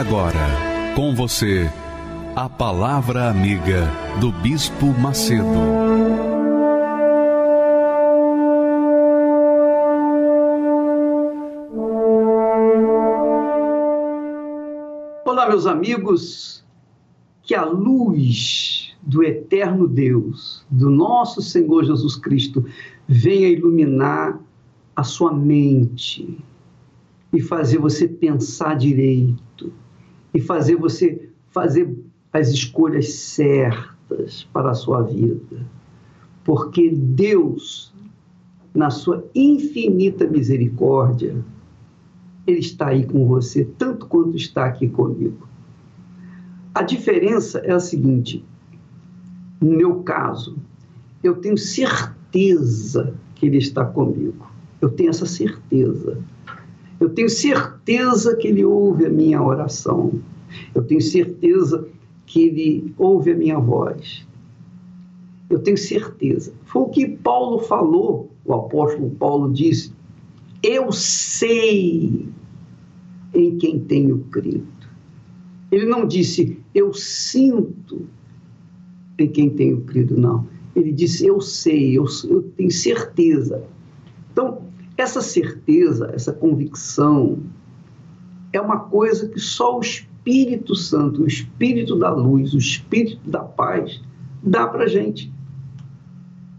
Agora, com você, a Palavra Amiga do Bispo Macedo. Olá, meus amigos, que a luz do eterno Deus, do nosso Senhor Jesus Cristo, venha iluminar a sua mente e fazer você pensar direito e fazer você fazer as escolhas certas para a sua vida. Porque Deus, na sua infinita misericórdia, Ele está aí com você, tanto quanto está aqui comigo. A diferença é a seguinte: no meu caso, eu tenho certeza que Ele está comigo. Eu tenho essa certeza. Eu tenho certeza que Ele ouve a minha oração. Eu tenho certeza que ele ouve a minha voz. Eu tenho certeza. Foi o que Paulo falou, o apóstolo Paulo disse: Eu sei em quem tenho crido. Ele não disse, eu sinto em quem tenho crido, não. Ele disse, eu sei, eu, eu tenho certeza. Então, essa certeza, essa convicção, é uma coisa que só o Espírito Santo, o Espírito da luz, o Espírito da paz, dá para gente.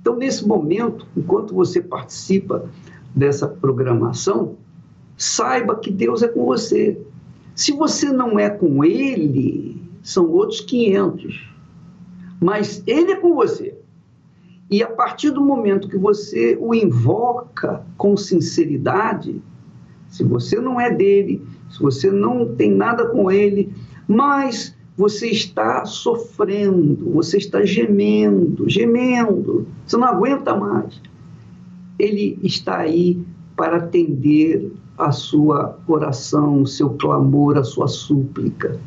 Então, nesse momento, enquanto você participa dessa programação, saiba que Deus é com você. Se você não é com Ele, são outros 500. Mas Ele é com você. E a partir do momento que você o invoca com sinceridade, se você não é dele, se você não tem nada com ele, mas você está sofrendo, você está gemendo, gemendo, você não aguenta mais. Ele está aí para atender a sua oração, o seu clamor, a sua súplica,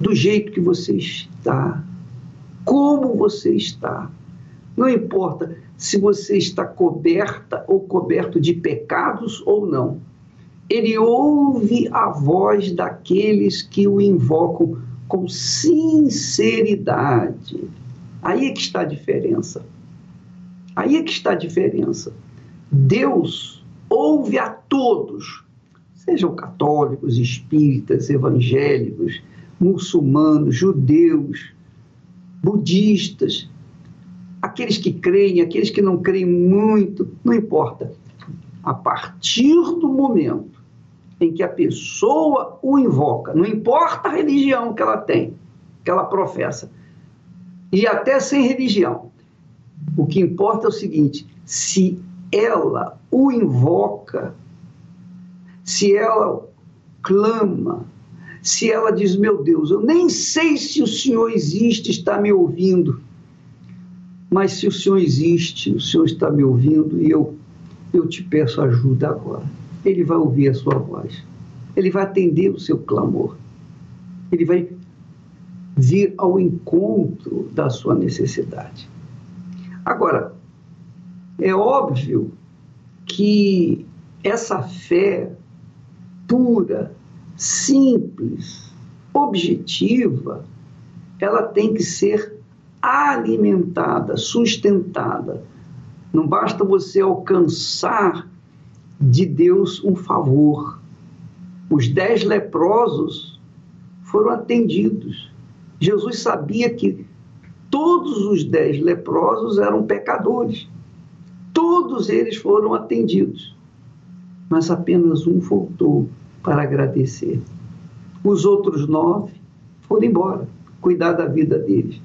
do jeito que você está, como você está. Não importa se você está coberta ou coberto de pecados ou não ele ouve a voz daqueles que o invocam com sinceridade. Aí é que está a diferença. Aí é que está a diferença. Deus ouve a todos, sejam católicos, espíritas, evangélicos, muçulmanos, judeus, budistas, aqueles que creem, aqueles que não creem muito, não importa. A partir do momento em que a pessoa o invoca, não importa a religião que ela tem, que ela professa, e até sem religião. O que importa é o seguinte: se ela o invoca, se ela clama, se ela diz: Meu Deus, eu nem sei se o Senhor existe, está me ouvindo, mas se o Senhor existe, o Senhor está me ouvindo e eu, eu te peço ajuda agora. Ele vai ouvir a sua voz, ele vai atender o seu clamor, ele vai vir ao encontro da sua necessidade. Agora, é óbvio que essa fé pura, simples, objetiva, ela tem que ser alimentada, sustentada. Não basta você alcançar de Deus um favor. Os dez leprosos foram atendidos. Jesus sabia que todos os dez leprosos eram pecadores. Todos eles foram atendidos. Mas apenas um voltou para agradecer. Os outros nove foram embora, cuidar da vida deles.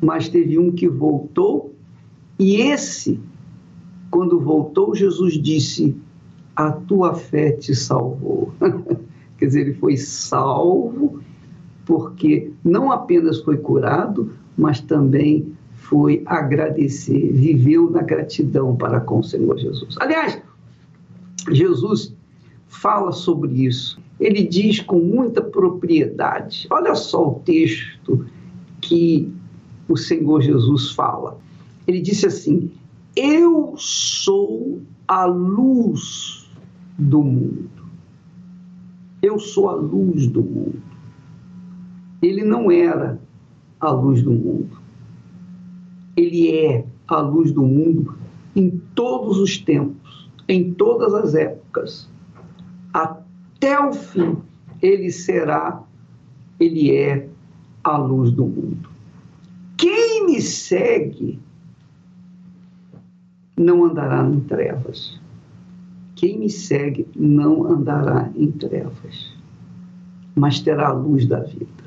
Mas teve um que voltou, e esse quando voltou, Jesus disse: a tua fé te salvou. Quer dizer, ele foi salvo porque não apenas foi curado, mas também foi agradecer, viveu na gratidão para com o Senhor Jesus. Aliás, Jesus fala sobre isso. Ele diz com muita propriedade. Olha só o texto que o Senhor Jesus fala. Ele disse assim: Eu sou a luz do mundo. Eu sou a luz do mundo. Ele não era a luz do mundo. Ele é a luz do mundo em todos os tempos, em todas as épocas. Até o fim, ele será, ele é a luz do mundo. Quem me segue não andará em trevas. Quem me segue não andará em trevas, mas terá a luz da vida.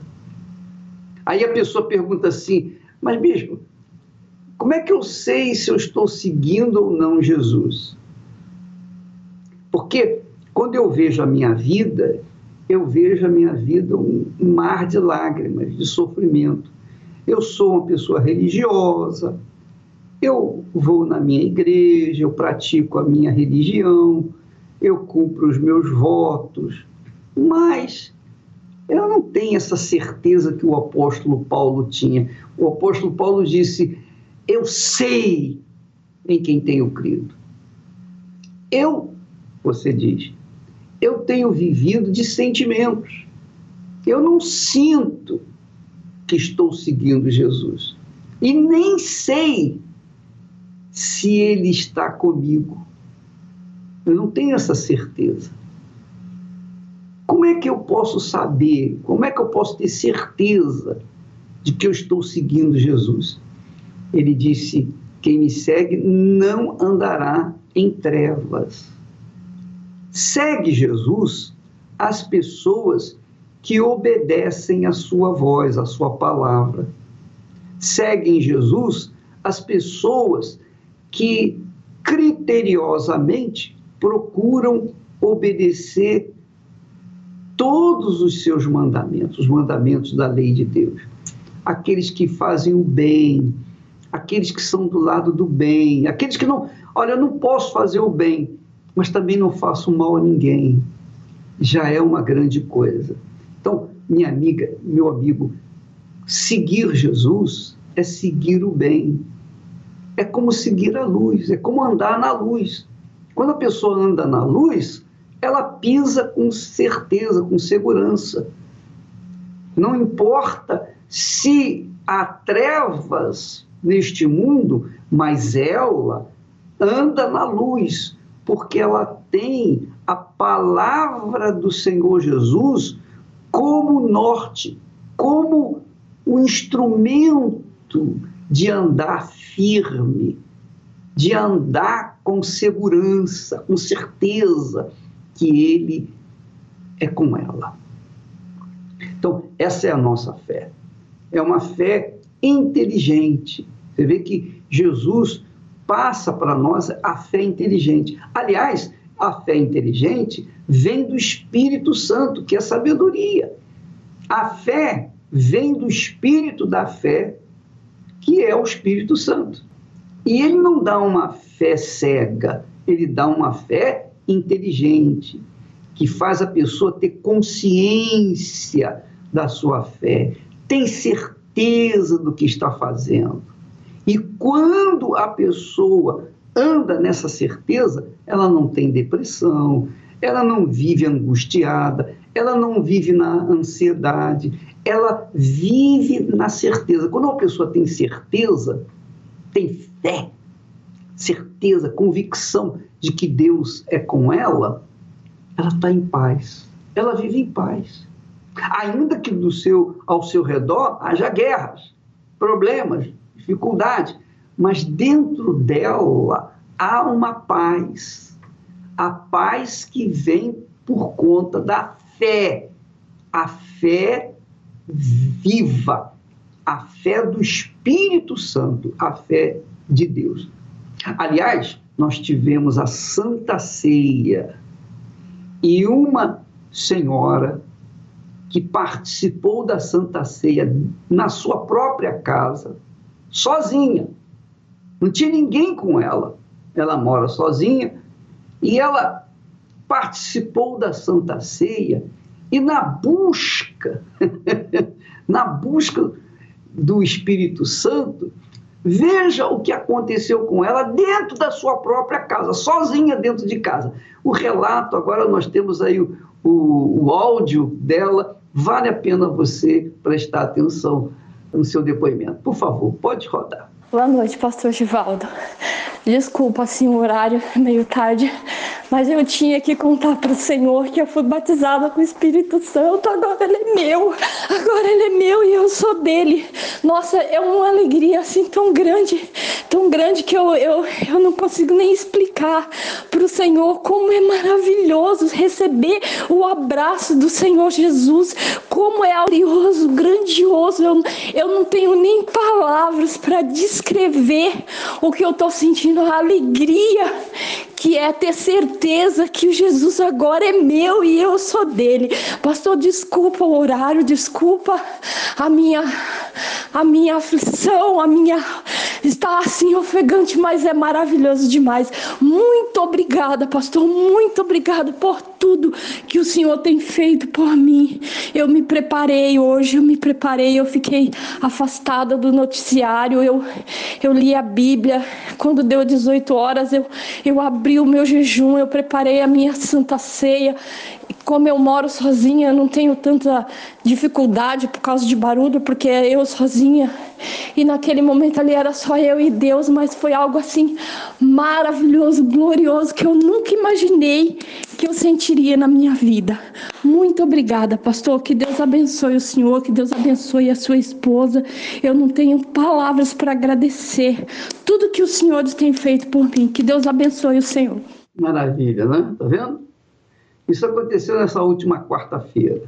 Aí a pessoa pergunta assim: Mas, bispo, como é que eu sei se eu estou seguindo ou não Jesus? Porque quando eu vejo a minha vida, eu vejo a minha vida um mar de lágrimas, de sofrimento. Eu sou uma pessoa religiosa, eu vou na minha igreja, eu pratico a minha religião, eu cumpro os meus votos, mas eu não tenho essa certeza que o apóstolo Paulo tinha. O apóstolo Paulo disse: Eu sei em quem tenho crido. Eu, você diz, eu tenho vivido de sentimentos. Eu não sinto que estou seguindo Jesus. E nem sei se Ele está comigo. Eu não tenho essa certeza. Como é que eu posso saber? Como é que eu posso ter certeza de que eu estou seguindo Jesus? Ele disse: quem me segue não andará em trevas. Segue Jesus as pessoas que obedecem a sua voz, a sua palavra. Seguem Jesus as pessoas que criteriosamente procuram obedecer todos os seus mandamentos, os mandamentos da lei de Deus. Aqueles que fazem o bem, aqueles que são do lado do bem, aqueles que não, olha, eu não posso fazer o bem, mas também não faço mal a ninguém. Já é uma grande coisa. Então, minha amiga, meu amigo, seguir Jesus é seguir o bem, é como seguir a luz, é como andar na luz. Quando a pessoa anda na luz, ela pisa com certeza, com segurança. Não importa se há trevas neste mundo, mas ela anda na luz, porque ela tem a palavra do Senhor Jesus como norte, como o instrumento de andar firme, de andar com segurança, com certeza que Ele é com ela. Então, essa é a nossa fé. É uma fé inteligente. Você vê que Jesus passa para nós a fé inteligente. Aliás, a fé inteligente vem do Espírito Santo, que é sabedoria. A fé vem do Espírito da fé, que é o Espírito Santo. E ele não dá uma fé cega, ele dá uma fé inteligente, que faz a pessoa ter consciência da sua fé, tem certeza do que está fazendo. E quando a pessoa anda nessa certeza, ela não tem depressão, ela não vive angustiada, ela não vive na ansiedade, ela vive na certeza. Quando uma pessoa tem certeza, tem fé, certeza, convicção de que Deus é com ela, ela está em paz. Ela vive em paz. Ainda que do seu, ao seu redor haja guerras, problemas, dificuldades, mas dentro dela há uma paz. A paz que vem por conta da fé. A fé viva, a fé do Espírito Santo, a fé de Deus. Aliás, nós tivemos a Santa Ceia e uma senhora que participou da Santa Ceia na sua própria casa, sozinha. Não tinha ninguém com ela. Ela mora sozinha e ela participou da Santa Ceia e na busca, na busca do Espírito Santo, veja o que aconteceu com ela dentro da sua própria casa, sozinha dentro de casa. O relato, agora nós temos aí o, o, o áudio dela Vale a pena você prestar atenção no seu depoimento. Por favor, pode rodar. Boa noite, pastor Givaldo. Desculpa, assim, o horário é meio tarde, mas eu tinha que contar para o Senhor que eu fui batizada com o Espírito Santo. Agora Ele é meu, agora Ele é meu e eu sou dele. Nossa, é uma alegria assim tão grande, tão grande que eu, eu, eu não consigo nem explicar para o Senhor como é maravilhoso receber o abraço do Senhor Jesus, como é glorioso, grandioso. Eu, eu não tenho nem palavras para descrever o que eu estou sentindo, a alegria que é ter certeza que o Jesus agora é meu e eu sou dele. Pastor, desculpa o horário, desculpa a minha a minha aflição, a minha está assim ofegante, mas é maravilhoso demais. Muito obrigada, pastor, muito obrigada por tudo que o Senhor tem feito por mim. Eu me preparei hoje, eu me preparei, eu fiquei afastada do noticiário, eu eu li a Bíblia. Quando deu 18 horas, eu eu abri o meu jejum, eu preparei a minha santa ceia. Como eu moro sozinha, eu não tenho tanta dificuldade por causa de barulho, porque é eu sozinha. E naquele momento ali era só eu e Deus, mas foi algo assim maravilhoso, glorioso, que eu nunca imaginei que eu sentiria na minha vida. Muito obrigada, pastor. Que Deus abençoe o senhor, que Deus abençoe a sua esposa. Eu não tenho palavras para agradecer tudo que os senhores têm feito por mim. Que Deus abençoe o senhor. Maravilha, né? Tá vendo? Isso aconteceu nessa última quarta-feira.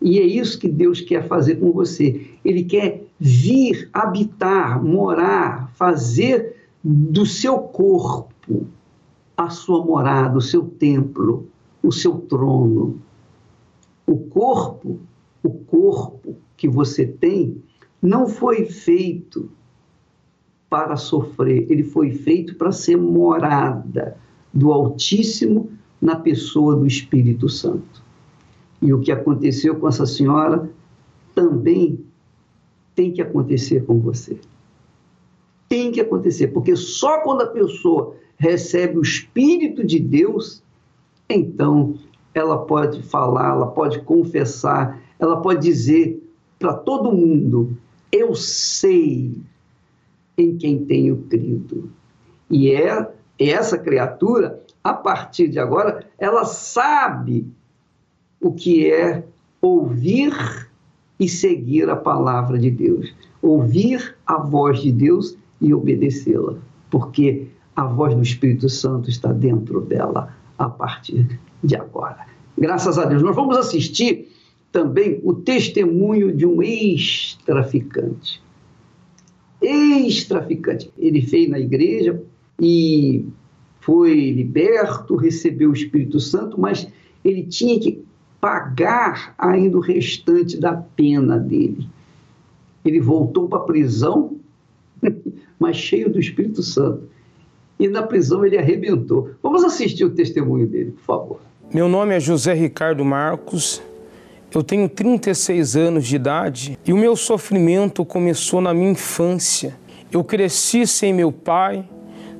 E é isso que Deus quer fazer com você. Ele quer vir habitar, morar, fazer do seu corpo a sua morada, o seu templo, o seu trono. O corpo, o corpo que você tem, não foi feito para sofrer, ele foi feito para ser morada do Altíssimo na pessoa do Espírito Santo. E o que aconteceu com essa senhora também tem que acontecer com você. Tem que acontecer, porque só quando a pessoa recebe o Espírito de Deus, então ela pode falar, ela pode confessar, ela pode dizer para todo mundo: Eu sei em quem tenho crido. E é essa criatura, a partir de agora, ela sabe o que é ouvir e seguir a palavra de Deus, ouvir a voz de Deus e obedecê-la, porque a voz do Espírito Santo está dentro dela a partir de agora. Graças a Deus. Nós vamos assistir também o testemunho de um ex-traficante. Ex-traficante. Ele fez na igreja e foi liberto, recebeu o Espírito Santo, mas ele tinha que pagar ainda o restante da pena dele. Ele voltou para a prisão, mas cheio do Espírito Santo. E na prisão ele arrebentou. Vamos assistir o testemunho dele, por favor. Meu nome é José Ricardo Marcos. Eu tenho 36 anos de idade e o meu sofrimento começou na minha infância. Eu cresci sem meu pai,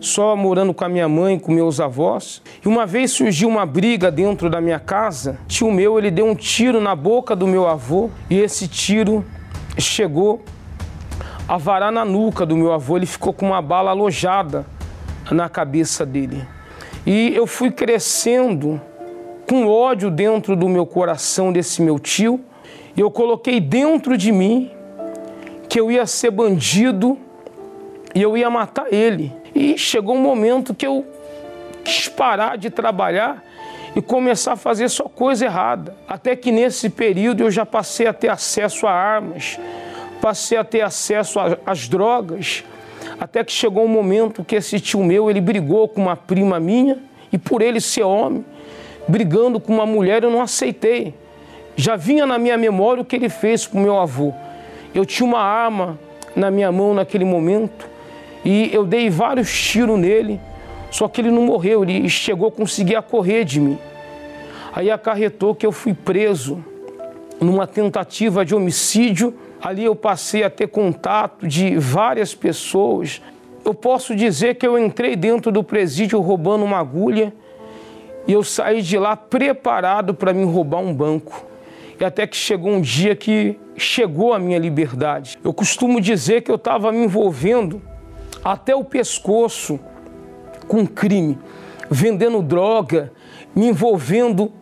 só morando com a minha mãe, com meus avós. E uma vez surgiu uma briga dentro da minha casa. Tio meu, ele deu um tiro na boca do meu avô e esse tiro chegou a varar na nuca do meu avô. Ele ficou com uma bala alojada na cabeça dele. E eu fui crescendo com ódio dentro do meu coração desse meu tio. E eu coloquei dentro de mim que eu ia ser bandido e eu ia matar ele. E chegou um momento que eu quis parar de trabalhar e começar a fazer só coisa errada. Até que nesse período eu já passei a ter acesso a armas, passei a ter acesso às drogas, até que chegou um momento que esse tio meu, ele brigou com uma prima minha e por ele ser homem, brigando com uma mulher, eu não aceitei. Já vinha na minha memória o que ele fez com meu avô. Eu tinha uma arma na minha mão naquele momento e eu dei vários tiros nele, só que ele não morreu, ele chegou a conseguir correr de mim. Aí acarretou que eu fui preso numa tentativa de homicídio. Ali eu passei a ter contato de várias pessoas. Eu posso dizer que eu entrei dentro do presídio roubando uma agulha e eu saí de lá preparado para me roubar um banco. E até que chegou um dia que chegou a minha liberdade. Eu costumo dizer que eu estava me envolvendo até o pescoço com crime, vendendo droga, me envolvendo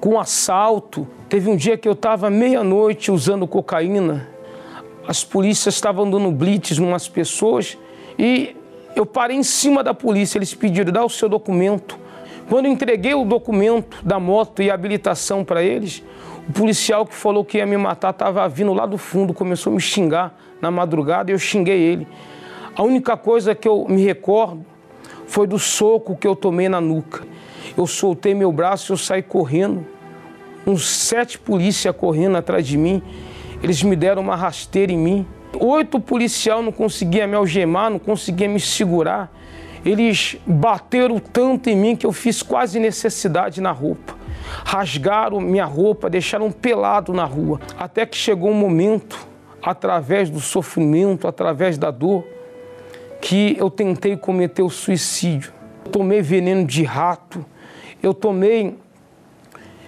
com assalto. Teve um dia que eu estava meia-noite usando cocaína. As polícias estavam dando blitz em umas pessoas e eu parei em cima da polícia. Eles pediram, dá o seu documento. Quando eu entreguei o documento da moto e a habilitação para eles, o policial que falou que ia me matar estava vindo lá do fundo, começou a me xingar na madrugada e eu xinguei ele. A única coisa que eu me recordo foi do soco que eu tomei na nuca. Eu soltei meu braço e eu saí correndo. Uns sete polícias correndo atrás de mim. Eles me deram uma rasteira em mim. Oito policiais não conseguiam me algemar, não conseguiam me segurar. Eles bateram tanto em mim que eu fiz quase necessidade na roupa. Rasgaram minha roupa, deixaram pelado na rua. Até que chegou um momento, através do sofrimento, através da dor, que eu tentei cometer o suicídio. Tomei veneno de rato, eu tomei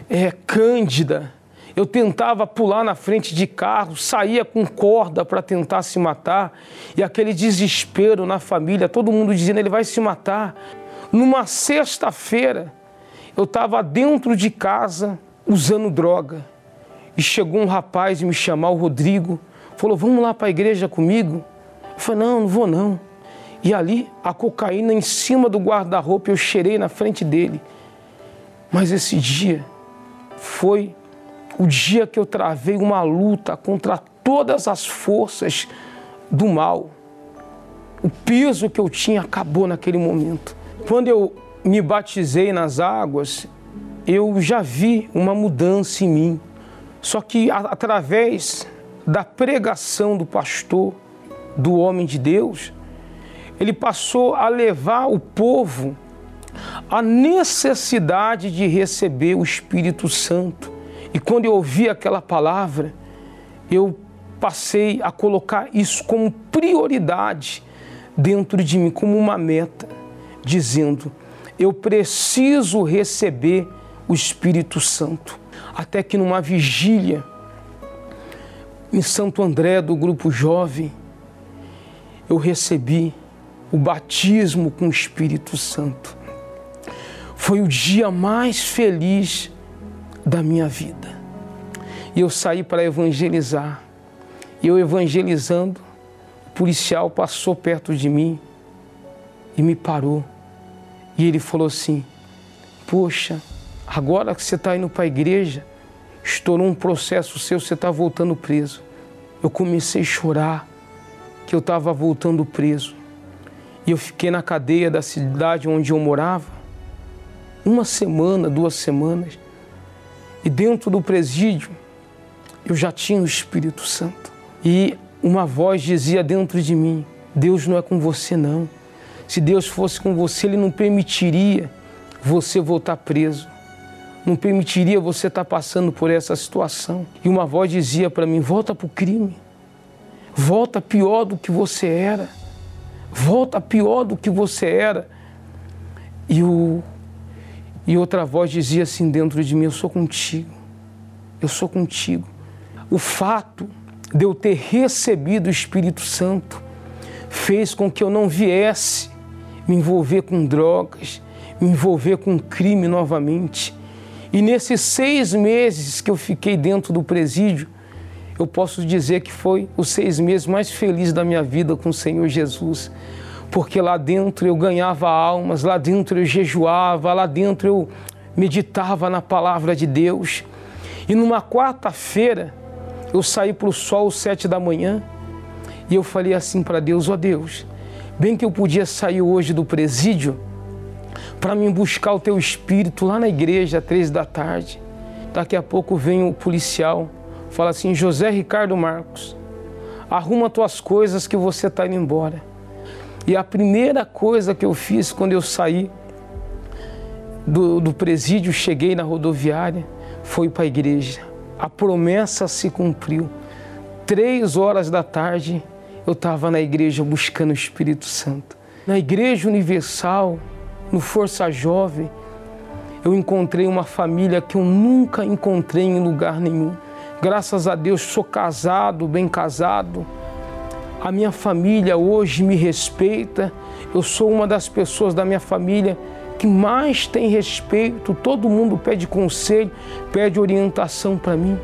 é, cândida, eu tentava pular na frente de carro, saía com corda para tentar se matar, e aquele desespero na família, todo mundo dizendo ele vai se matar. Numa sexta-feira, eu estava dentro de casa usando droga, e chegou um rapaz me chamar, o Rodrigo, falou: Vamos lá para a igreja comigo? Eu falei: Não, não vou não. E ali, a cocaína em cima do guarda-roupa, eu cheirei na frente dele. Mas esse dia foi o dia que eu travei uma luta contra todas as forças do mal. O peso que eu tinha acabou naquele momento. Quando eu me batizei nas águas, eu já vi uma mudança em mim. Só que através da pregação do pastor, do homem de Deus, ele passou a levar o povo à necessidade de receber o Espírito Santo. E quando eu ouvi aquela palavra, eu passei a colocar isso como prioridade dentro de mim, como uma meta, dizendo: eu preciso receber o Espírito Santo. Até que numa vigília em Santo André, do grupo jovem, eu recebi o batismo com o Espírito Santo. Foi o dia mais feliz da minha vida. E eu saí para evangelizar. E eu evangelizando, o policial passou perto de mim e me parou. E ele falou assim: Poxa, agora que você está indo para a igreja, estourou um processo seu, você está voltando preso. Eu comecei a chorar que eu estava voltando preso. E eu fiquei na cadeia da cidade onde eu morava uma semana, duas semanas. E dentro do presídio eu já tinha o Espírito Santo. E uma voz dizia dentro de mim: Deus não é com você, não. Se Deus fosse com você, Ele não permitiria você voltar preso. Não permitiria você estar passando por essa situação. E uma voz dizia para mim: volta para o crime. Volta pior do que você era volta pior do que você era. E, o, e outra voz dizia assim dentro de mim: Eu sou contigo, eu sou contigo. O fato de eu ter recebido o Espírito Santo fez com que eu não viesse me envolver com drogas, me envolver com crime novamente. E nesses seis meses que eu fiquei dentro do presídio, eu posso dizer que foi os seis meses mais felizes da minha vida com o Senhor Jesus. Porque lá dentro eu ganhava almas, lá dentro eu jejuava, lá dentro eu meditava na palavra de Deus. E numa quarta-feira eu saí para o sol às sete da manhã e eu falei assim para Deus: ó oh Deus, bem que eu podia sair hoje do presídio para mim buscar o teu espírito lá na igreja, às três da tarde. Daqui a pouco vem o policial, fala assim: José Ricardo Marcos, arruma tuas coisas que você está indo embora. E a primeira coisa que eu fiz quando eu saí do, do presídio, cheguei na rodoviária, foi para a igreja. A promessa se cumpriu. Três horas da tarde, eu estava na igreja buscando o Espírito Santo. Na Igreja Universal, no Força Jovem, eu encontrei uma família que eu nunca encontrei em lugar nenhum. Graças a Deus, sou casado, bem casado. A minha família hoje me respeita. Eu sou uma das pessoas da minha família que mais tem respeito. Todo mundo pede conselho, pede orientação para mim.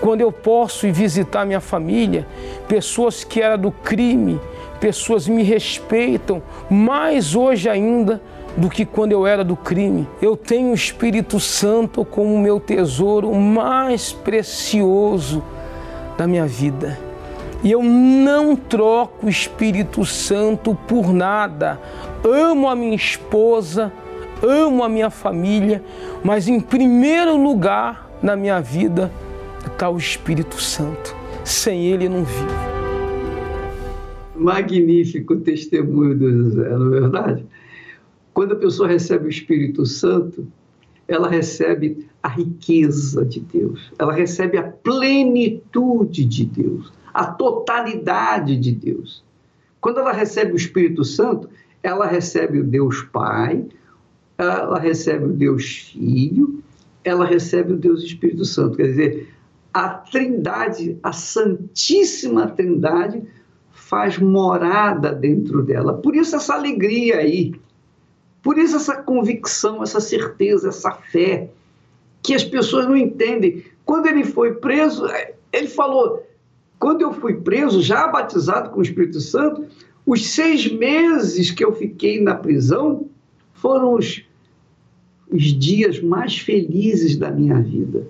Quando eu posso ir visitar minha família, pessoas que eram do crime, pessoas me respeitam mais hoje ainda do que quando eu era do crime. Eu tenho o Espírito Santo como meu tesouro mais precioso da minha vida. E eu não troco o Espírito Santo por nada. Amo a minha esposa, amo a minha família, mas em primeiro lugar na minha vida está o Espírito Santo. Sem ele não vivo. Magnífico testemunho do José, não é verdade? Quando a pessoa recebe o Espírito Santo, ela recebe a riqueza de Deus, ela recebe a plenitude de Deus, a totalidade de Deus. Quando ela recebe o Espírito Santo, ela recebe o Deus Pai, ela recebe o Deus Filho, ela recebe o Deus Espírito Santo. Quer dizer, a Trindade, a Santíssima Trindade, faz morada dentro dela. Por isso essa alegria aí, por isso essa convicção, essa certeza, essa fé, que as pessoas não entendem. Quando ele foi preso, ele falou: quando eu fui preso, já batizado com o Espírito Santo, os seis meses que eu fiquei na prisão foram os, os dias mais felizes da minha vida.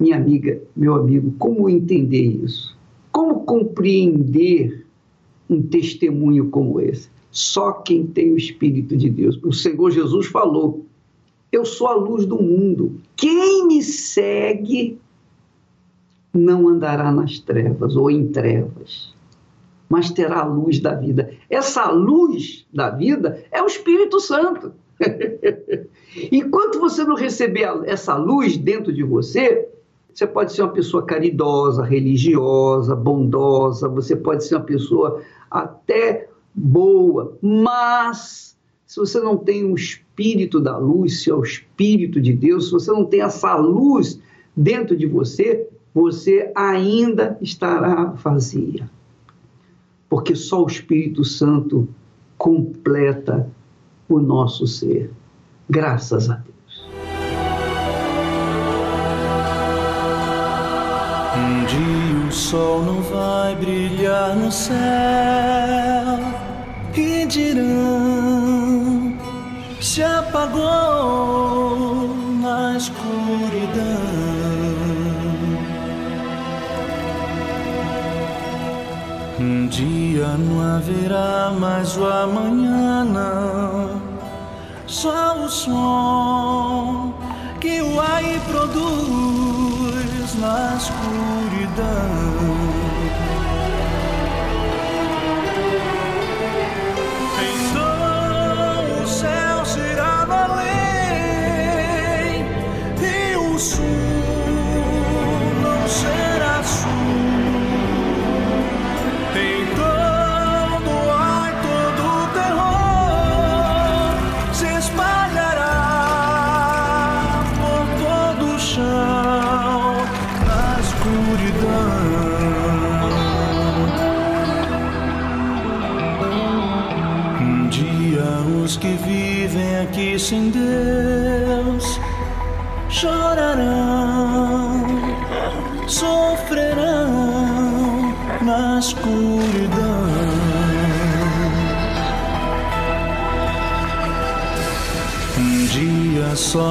Minha amiga, meu amigo, como entender isso? Como compreender um testemunho como esse? Só quem tem o Espírito de Deus. O Senhor Jesus falou: Eu sou a luz do mundo. Quem me segue não andará nas trevas ou em trevas, mas terá a luz da vida. Essa luz da vida é o Espírito Santo. Enquanto você não receber essa luz dentro de você, você pode ser uma pessoa caridosa, religiosa, bondosa, você pode ser uma pessoa até boa, mas se você não tem o espírito da luz, se é o espírito de Deus, se você não tem essa luz dentro de você, você ainda estará vazia. Porque só o Espírito Santo completa o nosso ser. Graças a Deus. Um dia o sol não vai brilhar no céu e dirão se apagou na escuridão. Um dia não haverá mais o amanhã, não. Só o som que o ar produz na escuridão.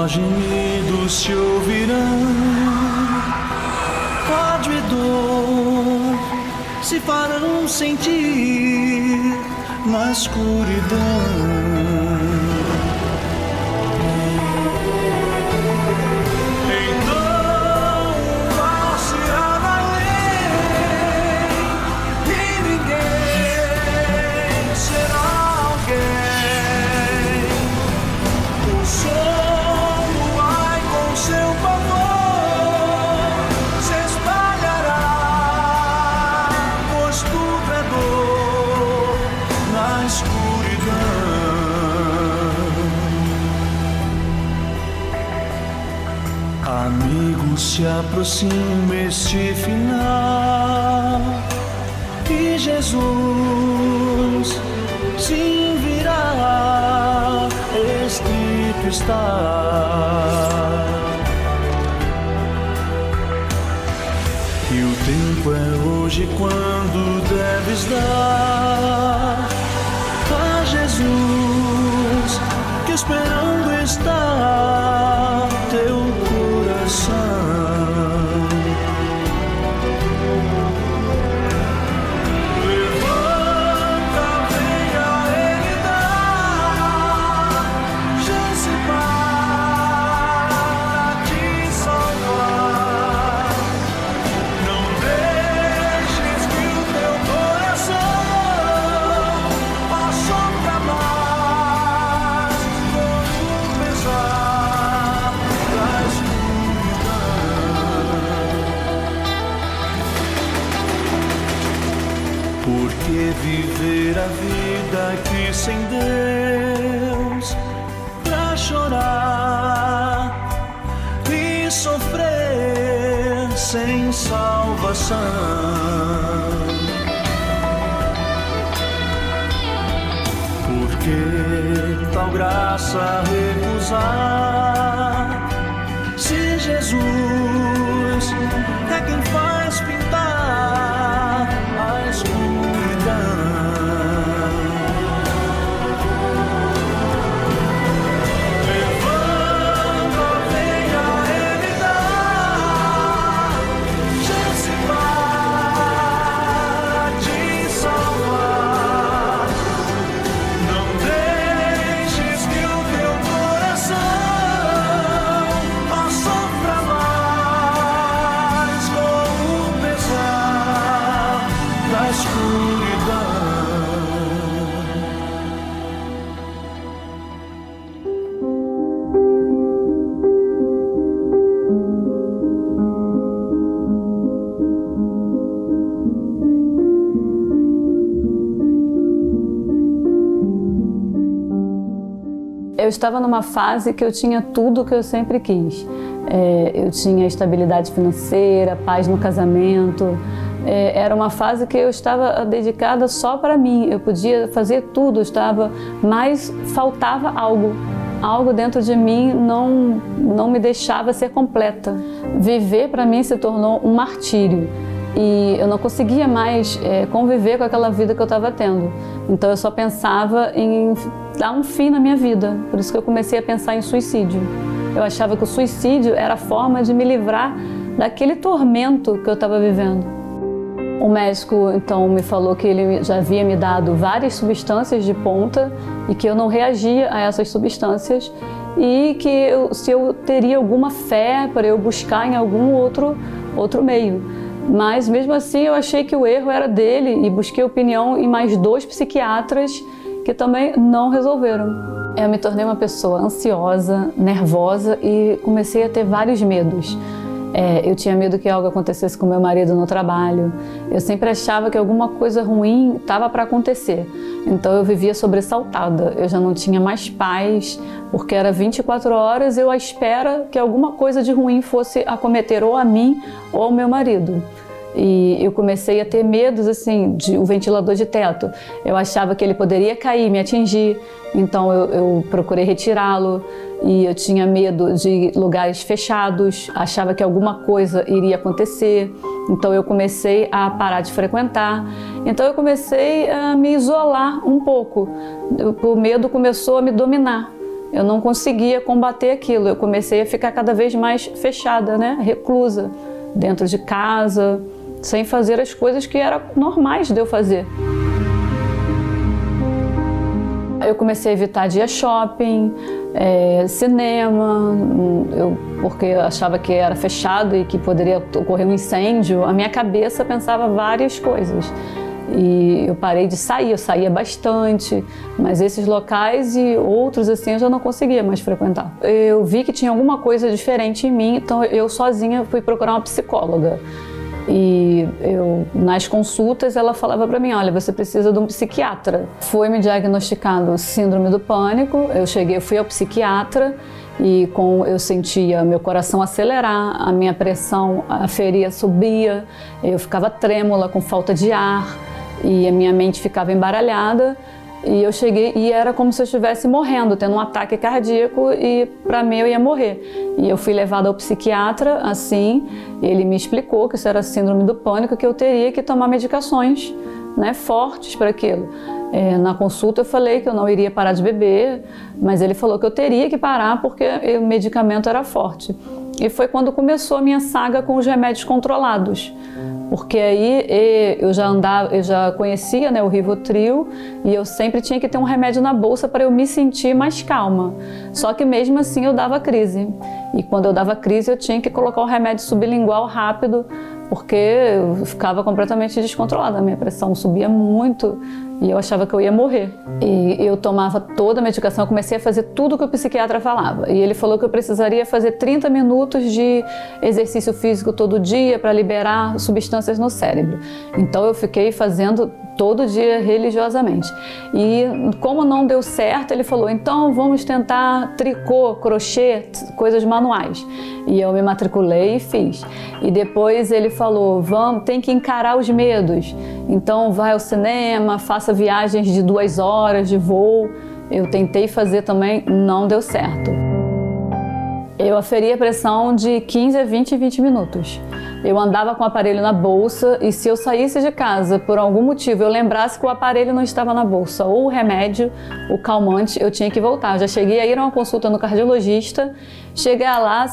Gemidos se ouvirão, ódio e dor se farão sentir na escuridão. Aproxima este final e Jesus sim virá, escrito está. E o tempo é hoje quando deves dar estava numa fase que eu tinha tudo que eu sempre quis. É, eu tinha estabilidade financeira, paz no casamento. É, era uma fase que eu estava dedicada só para mim. Eu podia fazer tudo, estava, mas faltava algo. Algo dentro de mim não não me deixava ser completa. Viver para mim se tornou um martírio e eu não conseguia mais é, conviver com aquela vida que eu estava tendo. Então eu só pensava em dar um fim na minha vida. Por isso que eu comecei a pensar em suicídio. Eu achava que o suicídio era a forma de me livrar daquele tormento que eu estava vivendo. O médico então me falou que ele já havia me dado várias substâncias de ponta e que eu não reagia a essas substâncias e que eu, se eu teria alguma fé para eu buscar em algum outro outro meio. Mas mesmo assim eu achei que o erro era dele e busquei opinião em mais dois psiquiatras que também não resolveram. Eu me tornei uma pessoa ansiosa, nervosa e comecei a ter vários medos. É, eu tinha medo que algo acontecesse com meu marido no trabalho. Eu sempre achava que alguma coisa ruim estava para acontecer. Então eu vivia sobressaltada. Eu já não tinha mais paz, porque era 24 horas eu à espera que alguma coisa de ruim fosse acometer ou a mim ou ao meu marido. E eu comecei a ter medos assim de o um ventilador de teto. Eu achava que ele poderia cair, me atingir. Então eu, eu procurei retirá-lo e eu tinha medo de lugares fechados. Achava que alguma coisa iria acontecer. Então eu comecei a parar de frequentar. Então eu comecei a me isolar um pouco. O medo começou a me dominar. Eu não conseguia combater aquilo. Eu comecei a ficar cada vez mais fechada, né, reclusa dentro de casa sem fazer as coisas que eram normais de eu fazer. Eu comecei a evitar dia shopping, é, cinema, eu, porque eu achava que era fechado e que poderia ocorrer um incêndio. A minha cabeça pensava várias coisas. E eu parei de sair, eu saía bastante, mas esses locais e outros assim eu já não conseguia mais frequentar. Eu vi que tinha alguma coisa diferente em mim, então eu sozinha fui procurar uma psicóloga. E eu, nas consultas, ela falava para mim: olha, você precisa de um psiquiatra. Foi me diagnosticado síndrome do pânico. Eu cheguei, fui ao psiquiatra e com eu sentia meu coração acelerar, a minha pressão feria subia, eu ficava trêmula, com falta de ar e a minha mente ficava embaralhada. E eu cheguei e era como se eu estivesse morrendo, tendo um ataque cardíaco e para mim eu ia morrer. E eu fui levada ao psiquiatra assim, ele me explicou que isso era síndrome do pânico, que eu teria que tomar medicações, né, fortes para aquilo. É, na consulta eu falei que eu não iria parar de beber, mas ele falou que eu teria que parar porque o medicamento era forte. E foi quando começou a minha saga com os remédios controlados. Porque aí eu já andava, eu já conhecia né, o Rivotril e eu sempre tinha que ter um remédio na bolsa para eu me sentir mais calma. Só que mesmo assim eu dava crise. E quando eu dava crise eu tinha que colocar o remédio sublingual rápido, porque eu ficava completamente descontrolada. A minha pressão subia muito e eu achava que eu ia morrer. E eu tomava toda a medicação, comecei a fazer tudo que o psiquiatra falava. E ele falou que eu precisaria fazer 30 minutos de exercício físico todo dia para liberar substâncias no cérebro. Então eu fiquei fazendo todo dia religiosamente. E como não deu certo, ele falou: então vamos tentar tricô, crochê, coisas manuais. E eu me matriculei e fiz. E depois ele falou: vamos, tem que encarar os medos. Então vai ao cinema, faça viagens de duas horas de voo. Eu tentei fazer também, não deu certo. Eu aferia a pressão de 15 a 20 20 minutos. Eu andava com o aparelho na bolsa e se eu saísse de casa por algum motivo eu lembrasse que o aparelho não estava na bolsa ou o remédio, o calmante, eu tinha que voltar. Eu já cheguei a ir a uma consulta no cardiologista, chegar lá,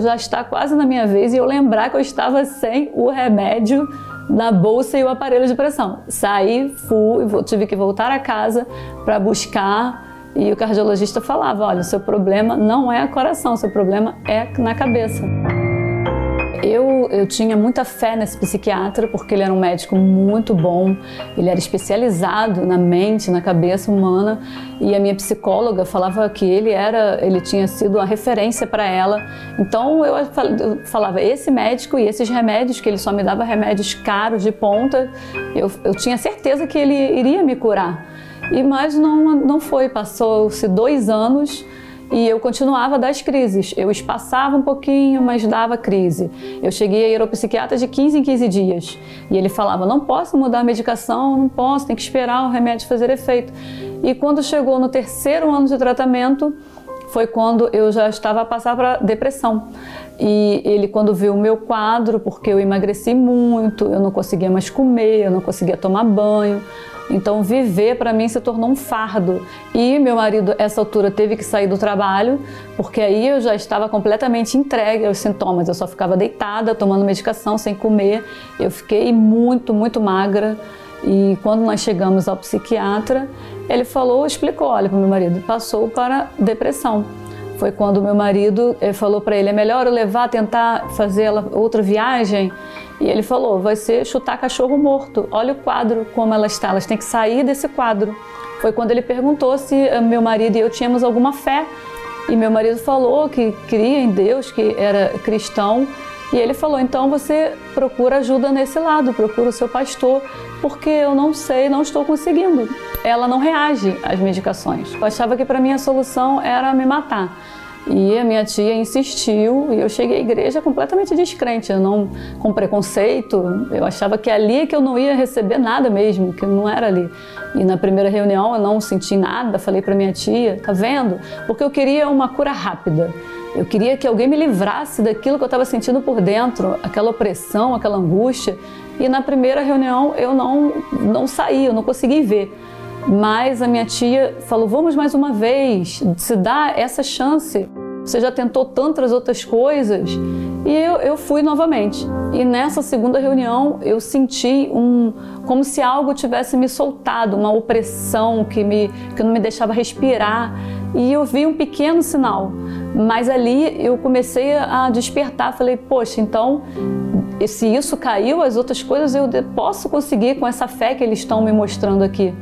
já está quase na minha vez e eu lembrar que eu estava sem o remédio na bolsa e o aparelho de pressão. Saí, fui, tive que voltar a casa para buscar e o cardiologista falava: olha, seu problema não é coração, seu problema é na cabeça. Eu, eu tinha muita fé nesse psiquiatra porque ele era um médico muito bom, ele era especializado na mente, na cabeça humana e a minha psicóloga falava que ele era, ele tinha sido uma referência para ela. Então eu falava esse médico e esses remédios que ele só me dava remédios caros de ponta, eu, eu tinha certeza que ele iria me curar. E mas não não foi, passou-se dois anos e eu continuava das crises. Eu espaçava um pouquinho, mas dava crise. Eu cheguei a ir ao psiquiatra de 15 em 15 dias e ele falava: não posso mudar a medicação, não posso, tem que esperar o remédio fazer efeito. E quando chegou no terceiro ano de tratamento, foi quando eu já estava a passar para depressão. E ele, quando viu o meu quadro, porque eu emagreci muito, eu não conseguia mais comer, eu não conseguia tomar banho, então, viver para mim se tornou um fardo. E meu marido, essa altura, teve que sair do trabalho, porque aí eu já estava completamente entregue aos sintomas. Eu só ficava deitada, tomando medicação, sem comer. Eu fiquei muito, muito magra. E quando nós chegamos ao psiquiatra, ele falou, explicou: olha, para meu marido, passou para depressão. Foi quando meu marido eh, falou para ele: é melhor eu levar, tentar fazer outra viagem e ele falou: vai ser chutar cachorro morto. Olha o quadro como ela está, elas têm que sair desse quadro. Foi quando ele perguntou se eh, meu marido e eu tínhamos alguma fé. E meu marido falou que cria em Deus, que era cristão. E ele falou: então você procura ajuda nesse lado, procura o seu pastor, porque eu não sei, não estou conseguindo. Ela não reage às medicações. Eu achava que para mim a solução era me matar. E a minha tia insistiu e eu cheguei à igreja completamente descrente, eu não com preconceito, eu achava que ali é que eu não ia receber nada mesmo, que não era ali. E na primeira reunião eu não senti nada, falei para minha tia, tá vendo? Porque eu queria uma cura rápida. Eu queria que alguém me livrasse daquilo que eu estava sentindo por dentro, aquela opressão, aquela angústia. E na primeira reunião eu não não saí, eu não consegui ver. Mas a minha tia falou: vamos mais uma vez, se dá essa chance. Você já tentou tantas outras coisas? E eu, eu fui novamente. E nessa segunda reunião eu senti um como se algo tivesse me soltado, uma opressão que, me, que não me deixava respirar. E eu vi um pequeno sinal. Mas ali eu comecei a despertar. Falei, poxa, então se isso caiu, as outras coisas eu posso conseguir com essa fé que eles estão me mostrando aqui.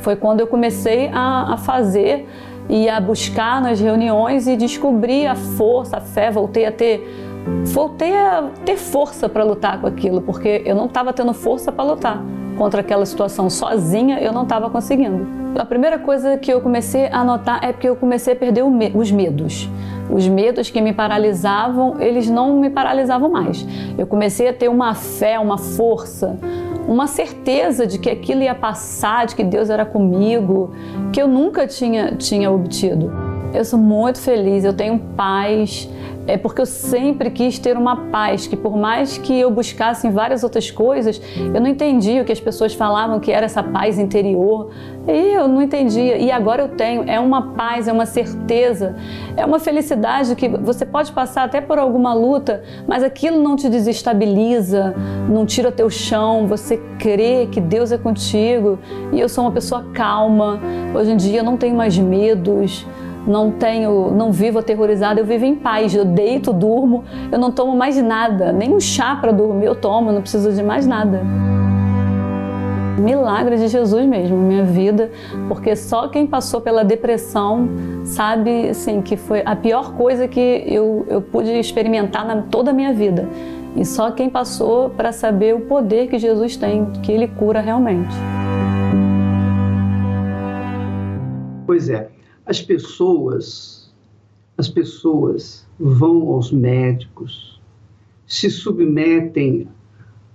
Foi quando eu comecei a, a fazer e a buscar nas reuniões e descobri a força, a fé, voltei a ter voltei a ter força para lutar com aquilo, porque eu não estava tendo força para lutar contra aquela situação sozinha, eu não estava conseguindo. A primeira coisa que eu comecei a notar é que eu comecei a perder os medos. Os medos que me paralisavam, eles não me paralisavam mais. Eu comecei a ter uma fé, uma força, uma certeza de que aquilo ia passar, de que Deus era comigo, que eu nunca tinha, tinha obtido. Eu sou muito feliz, eu tenho paz, é porque eu sempre quis ter uma paz, que por mais que eu buscasse em várias outras coisas, eu não entendia o que as pessoas falavam que era essa paz interior. E eu não entendia. E agora eu tenho. É uma paz, é uma certeza, é uma felicidade que você pode passar até por alguma luta, mas aquilo não te desestabiliza, não tira teu chão. Você crê que Deus é contigo. E eu sou uma pessoa calma. Hoje em dia eu não tenho mais medos não tenho, não vivo aterrorizada, eu vivo em paz. Eu deito, durmo, eu não tomo mais nada, nem um chá para dormir eu tomo, não preciso de mais nada. Milagre de Jesus mesmo, minha vida, porque só quem passou pela depressão sabe, assim, que foi a pior coisa que eu, eu pude experimentar na toda a minha vida. E só quem passou para saber o poder que Jesus tem, que ele cura realmente. Pois é, as pessoas, as pessoas vão aos médicos, se submetem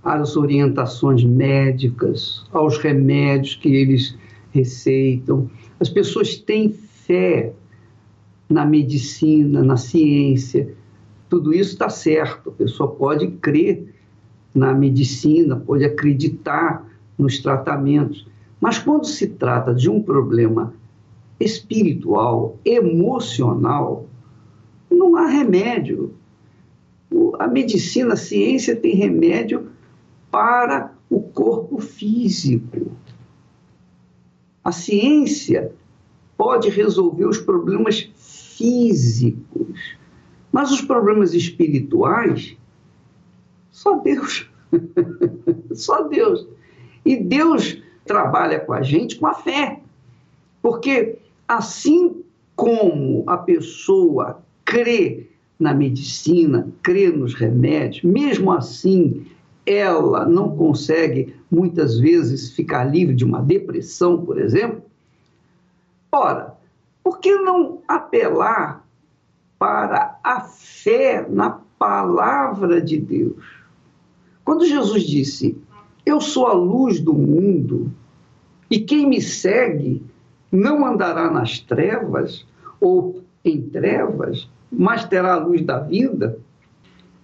às orientações médicas, aos remédios que eles receitam. As pessoas têm fé na medicina, na ciência. Tudo isso está certo. A pessoa pode crer na medicina, pode acreditar nos tratamentos. Mas quando se trata de um problema espiritual, emocional, não há remédio. A medicina, a ciência tem remédio para o corpo físico. A ciência pode resolver os problemas físicos, mas os problemas espirituais, só Deus. só Deus. E Deus trabalha com a gente com a fé. Porque assim como a pessoa crê na medicina, crê nos remédios, mesmo assim ela não consegue muitas vezes ficar livre de uma depressão, por exemplo. Ora, por que não apelar para a fé na palavra de Deus? Quando Jesus disse: Eu sou a luz do mundo, e quem me segue não andará nas trevas ou em trevas, mas terá a luz da vida,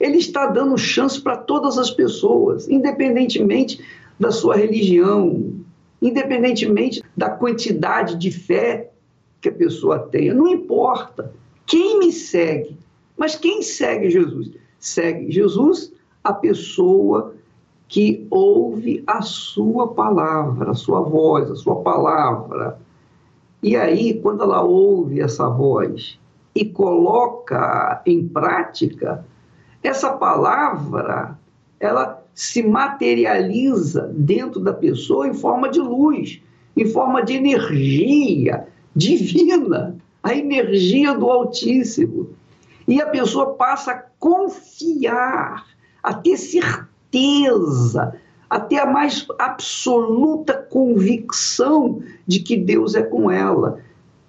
ele está dando chance para todas as pessoas, independentemente da sua religião, independentemente da quantidade de fé que a pessoa tenha. Não importa. Quem me segue? Mas quem segue Jesus? Segue Jesus a pessoa que ouve a sua palavra, a sua voz, a sua palavra. E aí, quando ela ouve essa voz e coloca em prática, essa palavra, ela se materializa dentro da pessoa em forma de luz, em forma de energia divina, a energia do Altíssimo. E a pessoa passa a confiar, a ter certeza até a mais absoluta convicção de que Deus é com ela.